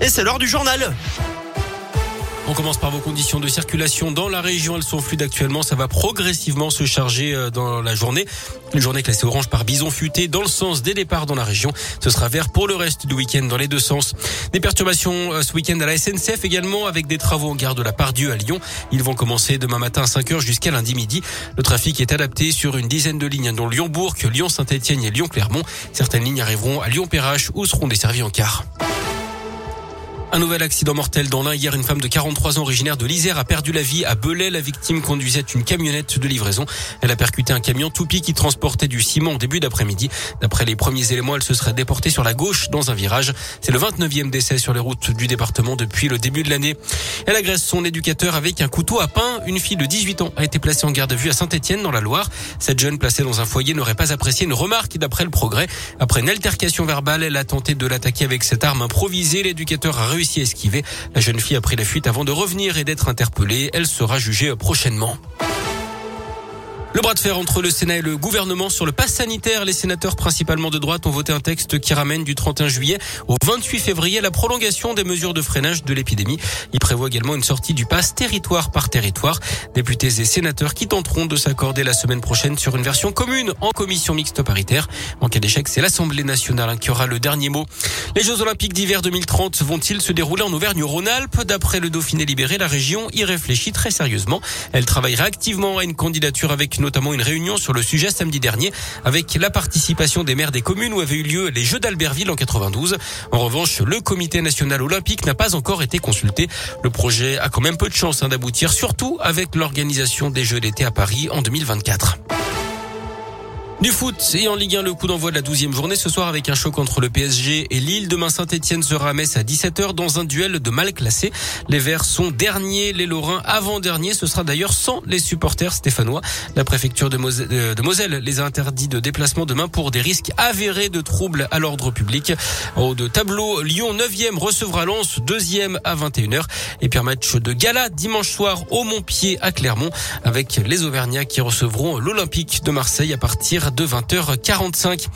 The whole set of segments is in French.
Et c'est l'heure du journal. On commence par vos conditions de circulation dans la région. Elles sont fluides actuellement. Ça va progressivement se charger euh, dans la journée. Une journée classée orange par bison futé dans le sens des départs dans la région. Ce sera vert pour le reste du week-end dans les deux sens. Des perturbations euh, ce week-end à la SNCF également avec des travaux en gare de la Pardieu à Lyon. Ils vont commencer demain matin à 5h jusqu'à lundi midi. Le trafic est adapté sur une dizaine de lignes dont Lyon-Bourg, Lyon-Saint-Etienne et Lyon-Clermont. Certaines lignes arriveront à Lyon-Perrache ou seront desservies en car. Un nouvel accident mortel dans l'un. Hier, une femme de 43 ans originaire de l'Isère a perdu la vie à Belay. La victime conduisait une camionnette de livraison. Elle a percuté un camion toupie qui transportait du ciment au début d'après-midi. D'après les premiers éléments, elle se serait déportée sur la gauche dans un virage. C'est le 29e décès sur les routes du département depuis le début de l'année. Elle agresse son éducateur avec un couteau à pain. Une fille de 18 ans a été placée en garde à vue à Saint-Etienne dans la Loire. Cette jeune placée dans un foyer n'aurait pas apprécié une remarque d'après le progrès. Après une altercation verbale, elle a tenté de l'attaquer avec cette arme improvisée. L'éducateur a réussi La jeune fille a pris la fuite avant de revenir et d'être interpellée. Elle sera jugée prochainement. Le bras de fer entre le Sénat et le gouvernement sur le pass sanitaire. Les sénateurs principalement de droite ont voté un texte qui ramène du 31 juillet au 28 février la prolongation des mesures de freinage de l'épidémie. Il prévoit également une sortie du pass territoire par territoire. Députés et sénateurs qui tenteront de s'accorder la semaine prochaine sur une version commune en commission mixte paritaire. En cas d'échec, c'est l'Assemblée nationale qui aura le dernier mot. Les Jeux olympiques d'hiver 2030 vont-ils se dérouler en Auvergne-Rhône-Alpes? D'après le Dauphiné libéré, la région y réfléchit très sérieusement. Elle travaillera activement à une candidature avec notamment une réunion sur le sujet samedi dernier avec la participation des maires des communes où avaient eu lieu les Jeux d'Albertville en 92. En revanche, le comité national olympique n'a pas encore été consulté. Le projet a quand même peu de chance hein, d'aboutir, surtout avec l'organisation des Jeux d'été à Paris en 2024. Du foot et en Ligue 1, le coup d'envoi de la 12e journée ce soir avec un choc entre le PSG et Lille. Demain, Saint-Etienne sera à Metz à 17h dans un duel de mal classés. Les Verts sont derniers, les Lorrains avant-derniers. Ce sera d'ailleurs sans les supporters stéphanois. La préfecture de, euh, de, Moselle les a interdits de déplacement demain pour des risques avérés de troubles à l'ordre public. En haut de tableau, Lyon 9e recevra Lens 2e à 21h. Et puis un match de gala dimanche soir au Montpied à Clermont avec les Auvergnats qui recevront l'Olympique de Marseille à partir de 20h45.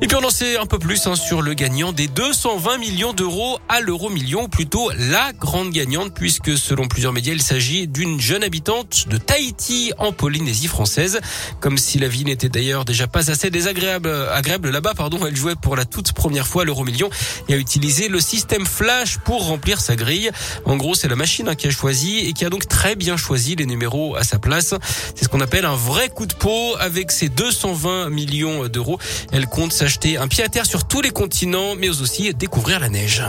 Et puis on en sait un peu plus hein, sur le gagnant des 220 millions d'euros à l'euro million, plutôt la grande gagnante, puisque selon plusieurs médias, il s'agit d'une jeune habitante de Tahiti en Polynésie française. Comme si la vie n'était d'ailleurs déjà pas assez désagréable agréable là-bas, pardon, elle jouait pour la toute première fois l'euro million et a utilisé le système Flash pour remplir sa grille. En gros, c'est la machine hein, qui a choisi et qui a donc très bien choisi les numéros à sa place. C'est ce qu'on appelle un vrai coup de peau avec ses 220 20 millions d'euros. Elle compte s'acheter un pied à terre sur tous les continents, mais aussi découvrir la neige.